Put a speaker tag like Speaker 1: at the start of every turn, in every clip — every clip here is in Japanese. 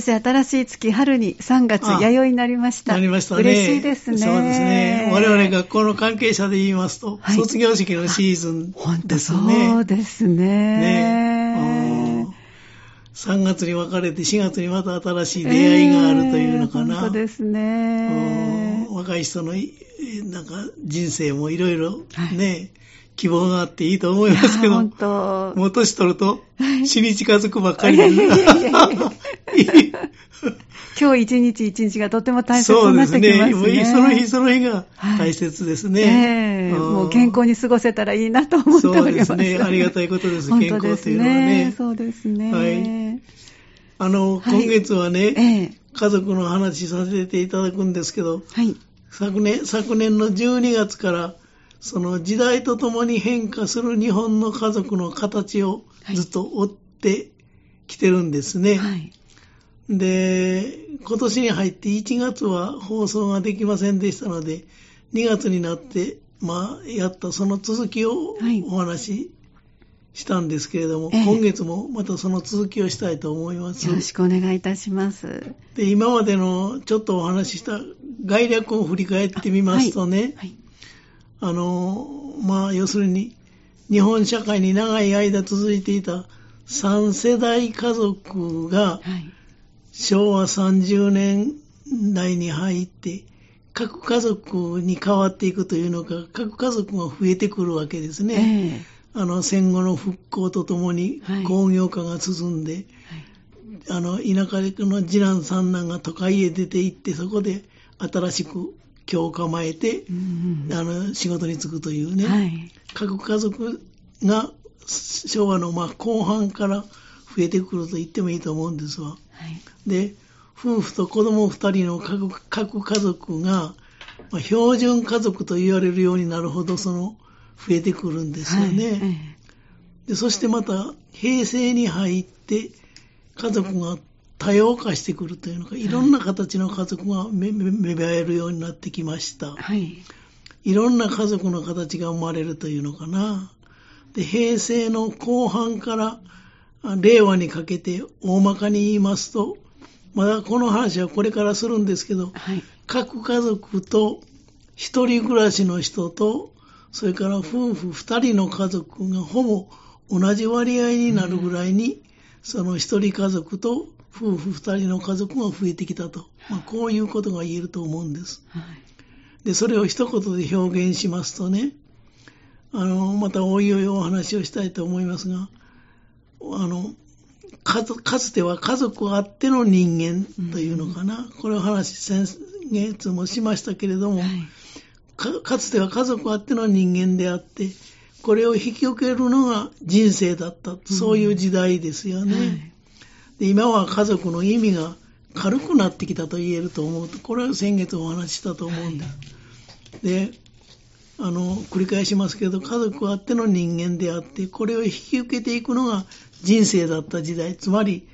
Speaker 1: 先生、新しい月、春に3月、
Speaker 2: あ
Speaker 1: 弥生になりました。
Speaker 2: なりましたね。
Speaker 1: 嬉しいですね。
Speaker 2: そうですね。我々学校の関係者で言いますと、
Speaker 1: はい
Speaker 2: 卒業式のシーズン
Speaker 1: 本当
Speaker 2: です
Speaker 1: そう
Speaker 2: ね。
Speaker 1: ですね。
Speaker 2: ねうん3月に別れて4月にまた新しい出会いがあるというのかな。
Speaker 1: えー本当ですね
Speaker 2: うん。若い人のいなんか人生もいろいろ
Speaker 1: はい
Speaker 2: ね、希望があっていいと思いますけど。
Speaker 1: 本、当。
Speaker 2: もう年取ると死に近づくばっかりで
Speaker 1: いやいやいやいや 今日一日一日がとても大切になっ
Speaker 2: そうですね。
Speaker 1: てきますね。
Speaker 2: その日その日が大切ですね。
Speaker 1: ええ。
Speaker 2: ん。
Speaker 1: もう健康に過ごせたらいいなと思っております。
Speaker 2: そうですね。ありがたいことです。
Speaker 1: です
Speaker 2: 康というのはね。
Speaker 1: そうですね。
Speaker 2: はい。あの、
Speaker 1: はい。
Speaker 2: 今月はね、
Speaker 1: ええ。
Speaker 2: 家族の話させていただくんですけど、
Speaker 1: はい。
Speaker 2: 昨年、昨年の12月から、その時代とともに変化する日本の家族の形をずっと追ってきてるんですね。
Speaker 1: はい。
Speaker 2: で、今年に入って1月は放送ができませんでしたので、2月になって、まあ、やったその続きを
Speaker 1: はい
Speaker 2: お話ししたんですけれども、
Speaker 1: ええ
Speaker 2: 今月もまたその続きをしたいと思います。
Speaker 1: よろしくお願いいたします。
Speaker 2: で、今までのちょっとお話しした概略を振り返ってみますとね、
Speaker 1: はい。
Speaker 2: あの、まあ、要するに、日本社会に長い間続いていた3世代家族が、
Speaker 1: はい。
Speaker 2: 昭和30年代に入って、核家族に変わっていくというのか、核家族が増えてくるわけですね。
Speaker 1: え
Speaker 2: あの、戦後の復興とともに
Speaker 1: はい
Speaker 2: 工業化が進んで、
Speaker 1: えはい。
Speaker 2: あの、田舎の次男三男が都会へ出て行って、そこで新しく今日構えて
Speaker 1: う、ん
Speaker 2: あの、仕事に就くというね。
Speaker 1: はい。
Speaker 2: 各家族が昭和のまあ後半から増えてくると言ってもいいと思うんですわ。
Speaker 1: はい。
Speaker 2: で、夫婦と子供二人の各各家族が、まあ、標準家族と言われるようになるほど、その、増えてくるんですよね。
Speaker 1: はい
Speaker 2: でそしてまた、平成に入って、家族が多様化してくるというのか、いろんな形の家族が芽芽生えるようになってきました。
Speaker 1: はい。
Speaker 2: いろんな家族の形が生まれるというのかな。で、平成の後半からあ令和にかけて大まかに言いますと、まだこの話はこれからするんですけど、
Speaker 1: はい。
Speaker 2: 各家族と一人暮らしの人と、それから夫婦二人の家族がほぼ同じ割合になるぐらいに、その一人家族と夫婦二人の家族が増えてきたと。まあ、こういうことが言えると思うんです。
Speaker 1: はい。
Speaker 2: で、それを一言で表現しますとね、あの、またおいおいお話をしたいと思いますが、あの、かつては家族あっての人間というのかな、これを話先月もしましたけれども、
Speaker 1: はい。
Speaker 2: かかつては家族あっての人間であって、これを引き受けるのが人生だった、そういう時代ですよね。
Speaker 1: はい
Speaker 2: で今は家族の意味が軽くなってきたと言えると思うと、これは先月お話ししたと思うんです。で、あの、繰り返しますけど、家族あっての人間であって、これを引き受けていくのが人生だった時代、つまり、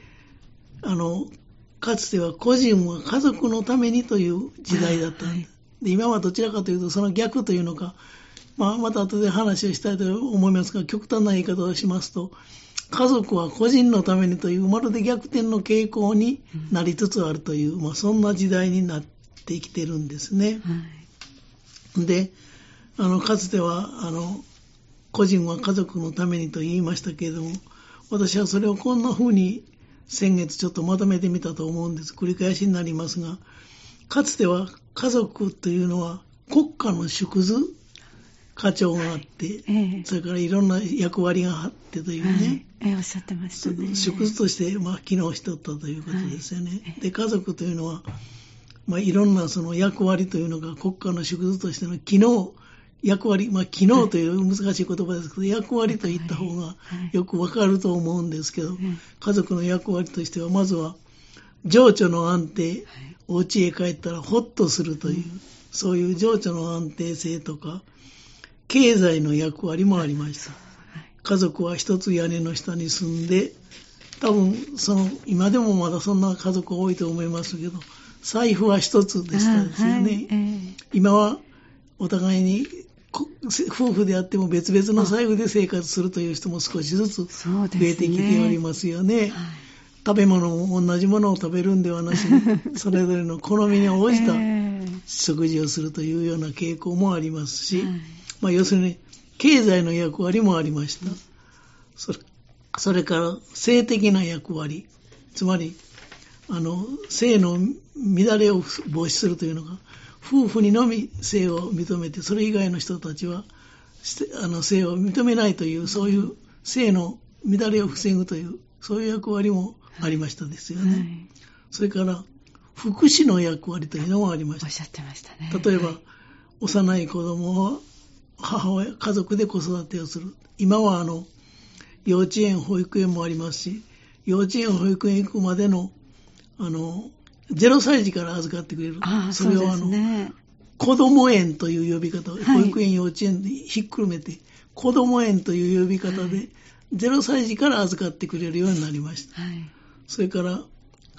Speaker 2: あの、かつては個人は家族のためにという時代だったんです。で今はどちらかというと、その逆というのか、まあ、また後で話をしたいと思いますが、極端な言い方をしますと、家族は個人のためにという、まるで逆転の傾向になりつつあるという、まあ、そんな時代になってきてるんですね。
Speaker 1: はい。
Speaker 2: で、あの、かつては、あの、個人は家族のためにと言いましたけれども、私はそれをこんな風に先月ちょっとまとめてみたと思うんです。繰り返しになりますが、かつては家族というのは国家の縮図、課長があって、
Speaker 1: ええ。
Speaker 2: それからいろんな役割があってというね、
Speaker 1: はい。ええおっしゃってましたね。
Speaker 2: 縮図として、まあ、機能しとったということですよね。
Speaker 1: はい
Speaker 2: で、家族というのは、まあ、いろんなその役割というのが国家の縮図としての機能、役割、まあ、機能という難しい言葉ですけど、役割と言った方が
Speaker 1: はい。
Speaker 2: よくわかると思うんですけど、
Speaker 1: ん
Speaker 2: 家族の役割としては、まずは、情緒の安定、お家へ帰ったらほっとするという、そういう情緒の安定性とか、経済の役割もありました。家族は一つ屋根の下に住んで、多分、その、今でもまだそんな家族多いと思いますけど、財布は一つでしたですよ
Speaker 1: はい
Speaker 2: ね。
Speaker 1: え
Speaker 2: 今は、お互いに、こ夫婦であっても別々の財布で生活するという人も少しずつ。増えてきておりますよね。
Speaker 1: はい
Speaker 2: 食べ物も同じものを食べるんではなしに、それぞれの好みに応じた
Speaker 1: ええ
Speaker 2: 食事をするというような傾向もありますし、
Speaker 1: はい
Speaker 2: まあ、要するに経済の役割もありました。それそれから性的な役割、つまり、あの、性の乱れを防止するというのが、夫婦にのみ性を認めて、それ以外の人たちは、あの性を認めないという、そういう性の乱れを防ぐという、そういう役割もありましたですよね。
Speaker 1: はい
Speaker 2: それから、福祉の役割というのもありました
Speaker 1: おっ。しゃってましたね。
Speaker 2: 例えば、
Speaker 1: はい
Speaker 2: 幼い子供を母親、家族で子育てをする。今はあの、幼稚園、保育園もありますし、幼稚園、保育園行くまでの、あの、0歳児から預かってくれる。
Speaker 1: ああ、そ
Speaker 2: れをあの。子供園という呼び方を、
Speaker 1: はい
Speaker 2: 保育園、幼稚園でひっくるめて、子供園という呼び方で、
Speaker 1: はい
Speaker 2: 0歳児から預かってくれるようになりました。
Speaker 1: はい。
Speaker 2: それから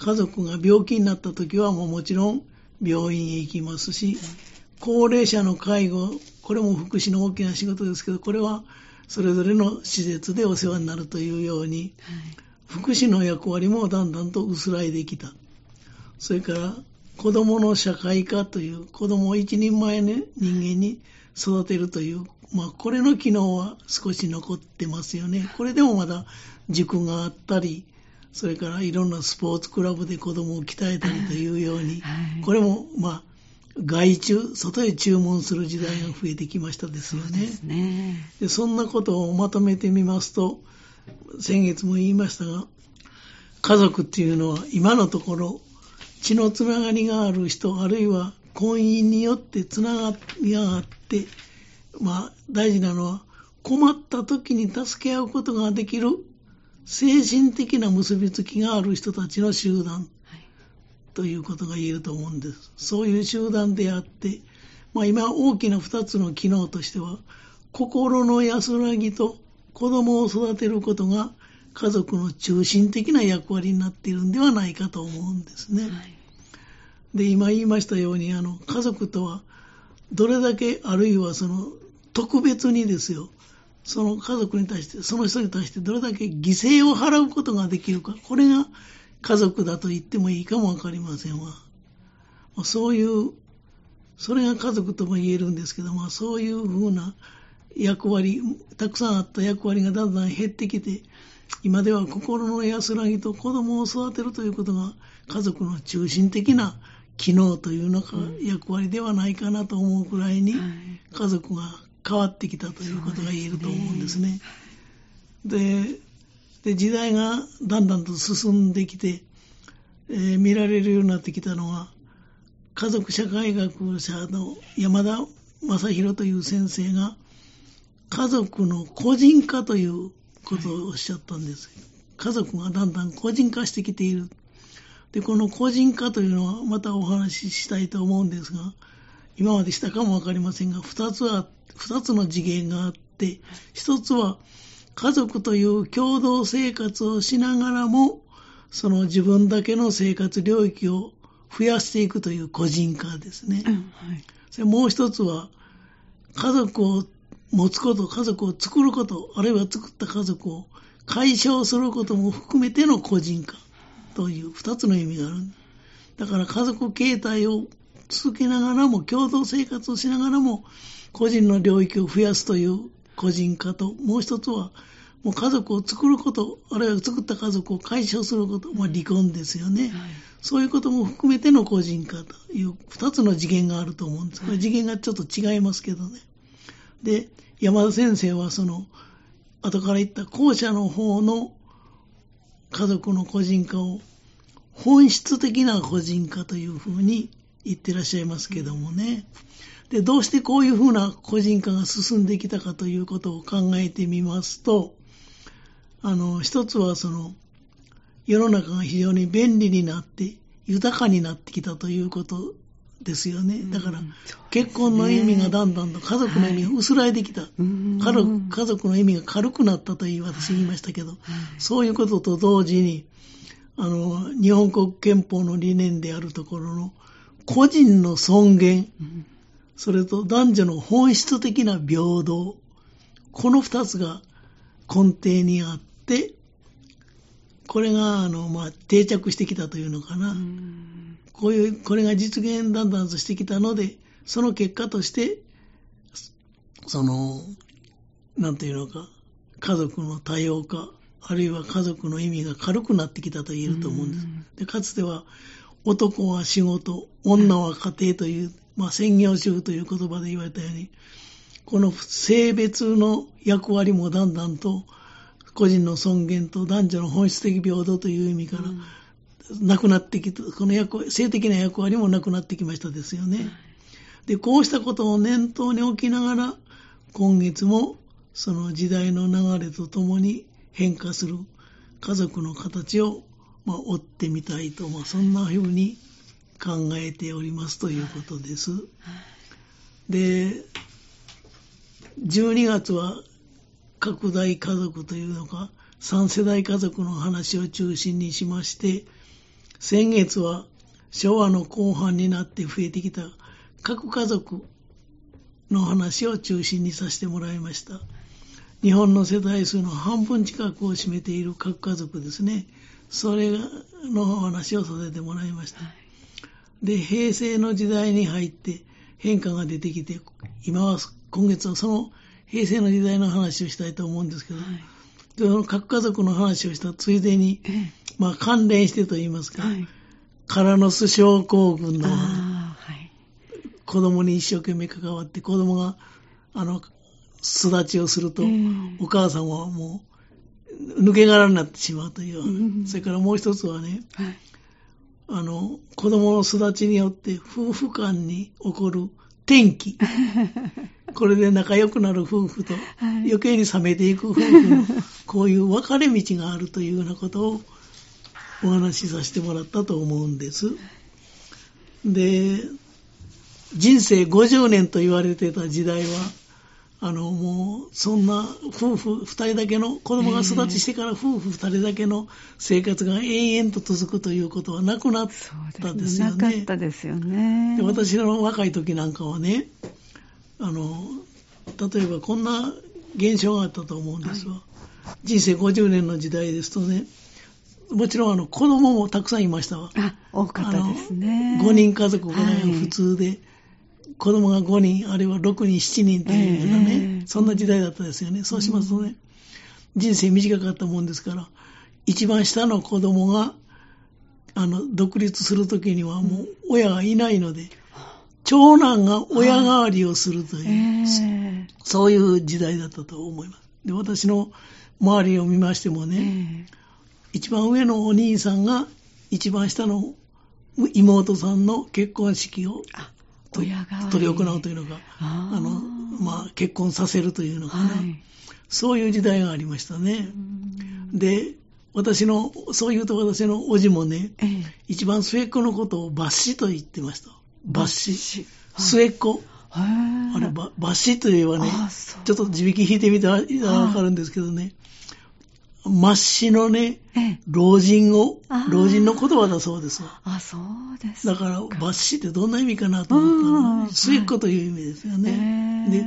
Speaker 2: 家族が病気になった時はもうもちろん病院へ行きますし、高齢者の介護、これも福祉の大きな仕事ですけど、これはそれぞれの施設でお世話になるというように、福祉の役割もだんだんと薄らいできた。それから子供の社会化という子供を一人前の人間に育てるという、まあこれの機能は少し残ってますよね。これでもまだ塾があったり、それからいろんなスポーツクラブで子供を鍛えたりというように、
Speaker 1: はい
Speaker 2: これもまあ外注、外へ注文する時代が増えてきましたですよね。
Speaker 1: ですね。
Speaker 2: でそんなことをまとめてみますと、先月も言いましたが、家族っていうのは今のところ血のつながりがある人、あるいは婚姻によってつながりがあって、まあ大事なのは困った時に助け合うことができる精神的な結びつきがある人たちの集団
Speaker 1: はい。
Speaker 2: ということが言えると思うんです。そういう集団であって、まあ、今大きな二つの機能としては、心の安らぎと子供を育てることが家族の中心的な役割になっているんではないかと思うんですね。
Speaker 1: はい。
Speaker 2: で、今言いましたように、あの、家族とは、どれだけ、あるいはその、特別にですよ、その家族に対して、その人に対してどれだけ犠牲を払うことができるか、これが家族だと言ってもいいかもわかりませんわ。まあそういう、それが家族とも言えるんですけど、まあそういうふうな役割、たくさんあった役割がだんだん減ってきて、今では心の安らぎと子供を育てるということが家族の中心的な機能というのか、役割ではないかなと思うくらいに
Speaker 1: はい
Speaker 2: 家族が変わってきたということが言えると思うんですね。でで時代がだんだんと進んできて、えー見られるようになってきたのは家族社会学者の山田正宏という先生が家族の個人化ということをおっしゃったんです。家族がだんだん個人化してきている。で、この個人化というのはまたお話ししたいと思うんですが、今までしたかもわかりませんが、二つは、二つの次元があって、一つは家族という共同生活をしながらも、その自分だけの生活領域を増やしていくという個人化ですね。
Speaker 1: うんはい。
Speaker 2: それもう一つは、家族を持つこと、家族を作ること、あるいは作った家族を解消することも含めての個人化という二つの意味がある。だから家族形態を続けながらも、共同生活をしながらも、個人の領域を増やすという個人化と、もう一つは、もう家族を作ること、あるいは作った家族を解消すること、まあ離婚ですよね。
Speaker 1: はい。
Speaker 2: そういうことも含めての個人化という二つの次元があると思うんです。これ次元がちょっと違いますけどね。で、山田先生はその、後から言った後者の方の家族の個人化を本質的な個人化というふうに言ってらっしゃいますけどもね。で、どうしてこういうふうな個人化が進んできたかということを考えてみますと、あの、一つはその、世の中が非常に便利になって、豊かになってきたということですよね。だから結婚の意味がだんだんと家族の意味が薄らいできた。
Speaker 1: うん
Speaker 2: 家族家族の意味が軽くなったという私言いましたけど、
Speaker 1: はい
Speaker 2: そういうことと同時に、あの、日本国憲法の理念であるところの、個人の尊厳、
Speaker 1: うん
Speaker 2: それと男女の本質的な平等、この二つが根底にあって、これがあの、まあ、定着してきたというのかな、
Speaker 1: うん。
Speaker 2: こういう、これが実現だんだんとしてきたので、その結果として、その、なんていうのか、家族の多様化、あるいは家族の意味が軽くなってきたと言えると思うんです。
Speaker 1: うん。
Speaker 2: でかつては、男は仕事、女は家庭という、まあ、専業主婦という言葉で言われたように、この性別の役割もだんだんと、個人の尊厳と男女の本質的平等という意味から、なくなってきた、この役割性的な役割もなくなってきましたですよね。で、こうしたことを念頭に置きながら、今月もその時代の流れとともに変化する家族の形を、まあ、追ってみたいと、まあ、そんなふうに考えておりますということです。で、12月は拡大家族というのか、3世代家族の話を中心にしまして、先月は昭和の後半になって増えてきた核家族の話を中心にさせてもらいました。日本の世帯数の半分近くを占めている核家族ですね。それのお話をさせてもらいました。で、平成の時代に入って変化が出てきて、今は、今月はその平成の時代の話をしたいと思うんですけど、
Speaker 1: はい
Speaker 2: でその核家族の話をしたついでに、
Speaker 1: ええ
Speaker 2: まあ関連してと言いますか、
Speaker 1: はい。
Speaker 2: カラノス症候群の
Speaker 1: はい。
Speaker 2: 子供に一生懸命関わって、子供が、あの、巣立ちをすると、
Speaker 1: うん
Speaker 2: お母さんはもう、抜け殻になってしまうという。
Speaker 1: うん
Speaker 2: それからもう一つはね、
Speaker 1: はい。
Speaker 2: あの、子供の巣立ちによって夫婦間に起こる転機。これで仲良くなる夫婦と、
Speaker 1: はい
Speaker 2: 余計に冷めていく夫婦の、こういう分かれ道があるというようなことをお話しさせてもらったと思うんです。で、人生50年と言われてた時代は、あの、もう、そんな夫婦二人だけの、子供が育ちしてから夫婦二人だけの生活が延々と続くということはなくなった
Speaker 1: でね。
Speaker 2: ですすよね。
Speaker 1: なかったですよね。
Speaker 2: で私の若い時なんかはね、あの、例えばこんな現象があったと思うんですわ。人生50年の時代ですとね、もちろんあの子供もたくさんいましたわ。
Speaker 1: あ、多かったですね。
Speaker 2: 5人家族が
Speaker 1: はい
Speaker 2: 普通で、子供が5人、あるいは6人、7人というようなね、
Speaker 1: ええ
Speaker 2: そんな時代だったですよね。そうしますとね、人生短かったもんですから、一番下の子供が、あの、独立するときにはもう親がいないので、長男が親代わりをするという、
Speaker 1: ええ。
Speaker 2: そういう時代だったと思います。で、私の周りを見ましてもね、
Speaker 1: え。
Speaker 2: 一番上のお兄さんが一番下の妹さんの結婚式を
Speaker 1: あ、
Speaker 2: と取り行うというのが、
Speaker 1: あ
Speaker 2: の、まあ、結婚させるというのかな、
Speaker 1: はい。
Speaker 2: そういう時代がありましたね
Speaker 1: う。ん
Speaker 2: で、私の、そう言うと私の叔父もね、
Speaker 1: ええ
Speaker 2: 一番末っ子のことを抜子と言ってました。抜子。
Speaker 1: はい
Speaker 2: 末っ子。あれ、ば抜子といえばねちょっと地引き引いてみたらわかるんですけどね、末子のね、
Speaker 1: ええ。
Speaker 2: 老人を老人の言葉だそうですわ。
Speaker 1: あ、そうです
Speaker 2: だから、抜子ってどんな意味かなと思った
Speaker 1: うん
Speaker 2: ら、末っ子という意味ですよね。で、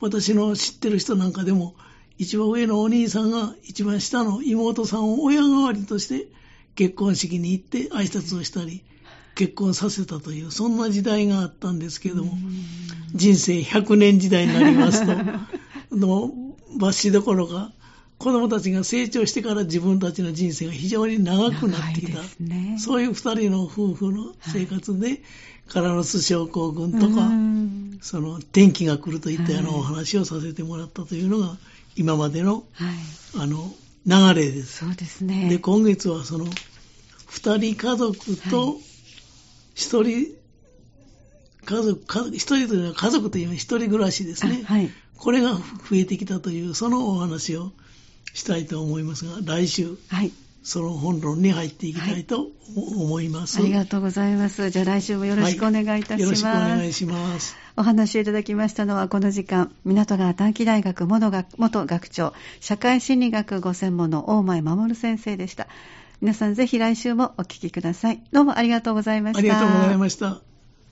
Speaker 2: 私の知ってる人なんかでも、一番上のお兄さんが一番下の妹さんを親代わりとして結婚式に行って挨拶をしたり、結婚させたという、そんな時代があったんですけども、人生100年時代になりますと、の抜子どころか、子供たちが成長してから自分たちの人生が非常に長くなってきた。
Speaker 1: ね
Speaker 2: そういう二人の夫婦の生活で、カラノス症候群とか、
Speaker 1: うん
Speaker 2: その天気が来るといったような
Speaker 1: はい
Speaker 2: お話をさせてもらったというのが、今までの、
Speaker 1: はい。
Speaker 2: あの、流れです。
Speaker 1: そうですね。
Speaker 2: で、今月はその、二人家族と、一人、家族、一人というのは家族というのは一人暮らしですね。
Speaker 1: あはい。
Speaker 2: これが増えてきたという、そのお話をしたいと思いますが、来週、
Speaker 1: はい。
Speaker 2: その本論に入っていきたいと思います。
Speaker 1: ありがとうございます。じゃあ来週もよろしくお願いいたします。
Speaker 2: よろしくお願いします。
Speaker 1: お話をいただきましたのはこの時間、港川短期大学元学元学長、社会心理学ご専門の大前守先生でした。皆さんぜひ来週もお聞きください。どうもありがとうございました。
Speaker 2: ありがとうございました。